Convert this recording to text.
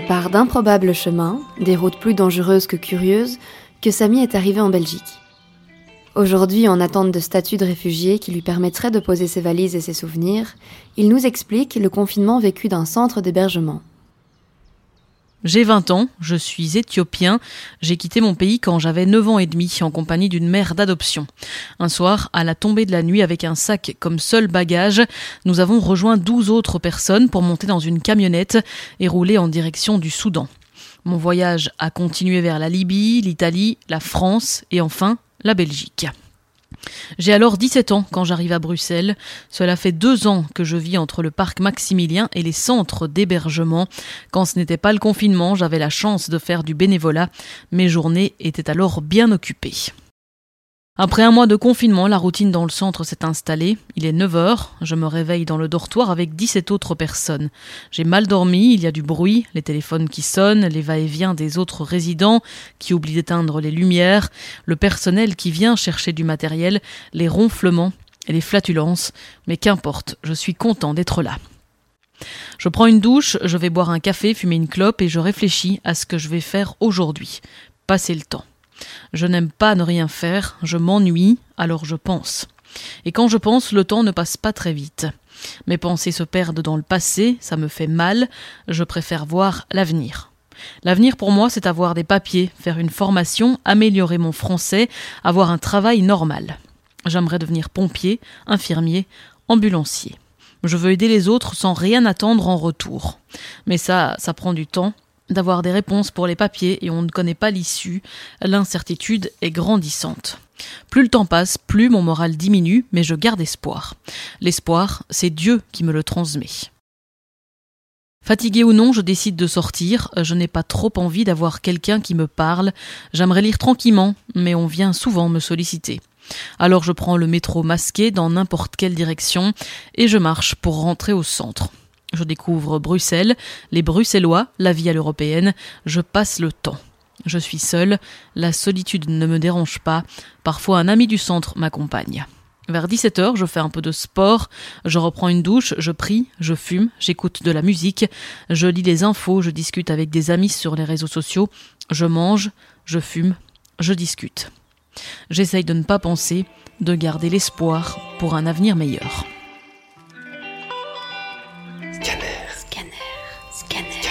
Par d'improbables chemins, des routes plus dangereuses que curieuses, que Samy est arrivé en Belgique. Aujourd'hui, en attente de statut de réfugié qui lui permettrait de poser ses valises et ses souvenirs, il nous explique le confinement vécu d'un centre d'hébergement. J'ai 20 ans, je suis éthiopien, j'ai quitté mon pays quand j'avais 9 ans et demi en compagnie d'une mère d'adoption. Un soir, à la tombée de la nuit avec un sac comme seul bagage, nous avons rejoint 12 autres personnes pour monter dans une camionnette et rouler en direction du Soudan. Mon voyage a continué vers la Libye, l'Italie, la France et enfin la Belgique. J'ai alors 17 ans quand j'arrive à Bruxelles. Cela fait deux ans que je vis entre le parc Maximilien et les centres d'hébergement. Quand ce n'était pas le confinement, j'avais la chance de faire du bénévolat. Mes journées étaient alors bien occupées. Après un mois de confinement, la routine dans le centre s'est installée. Il est 9 heures, je me réveille dans le dortoir avec 17 autres personnes. J'ai mal dormi, il y a du bruit, les téléphones qui sonnent, les va-et-vient des autres résidents qui oublient d'éteindre les lumières, le personnel qui vient chercher du matériel, les ronflements et les flatulences. Mais qu'importe, je suis content d'être là. Je prends une douche, je vais boire un café, fumer une clope et je réfléchis à ce que je vais faire aujourd'hui. Passer le temps. Je n'aime pas ne rien faire, je m'ennuie, alors je pense. Et quand je pense, le temps ne passe pas très vite. Mes pensées se perdent dans le passé, ça me fait mal, je préfère voir l'avenir. L'avenir pour moi, c'est avoir des papiers, faire une formation, améliorer mon français, avoir un travail normal. J'aimerais devenir pompier, infirmier, ambulancier. Je veux aider les autres sans rien attendre en retour. Mais ça, ça prend du temps, d'avoir des réponses pour les papiers et on ne connaît pas l'issue, l'incertitude est grandissante. Plus le temps passe, plus mon moral diminue, mais je garde espoir. L'espoir, c'est Dieu qui me le transmet. Fatigué ou non, je décide de sortir. Je n'ai pas trop envie d'avoir quelqu'un qui me parle. J'aimerais lire tranquillement, mais on vient souvent me solliciter. Alors je prends le métro masqué dans n'importe quelle direction et je marche pour rentrer au centre. Je découvre Bruxelles, les Bruxellois, la vie à l'européenne, je passe le temps. Je suis seule, la solitude ne me dérange pas, parfois un ami du centre m'accompagne. Vers 17h, je fais un peu de sport, je reprends une douche, je prie, je fume, j'écoute de la musique, je lis les infos, je discute avec des amis sur les réseaux sociaux, je mange, je fume, je discute. J'essaye de ne pas penser, de garder l'espoir pour un avenir meilleur. Skin it.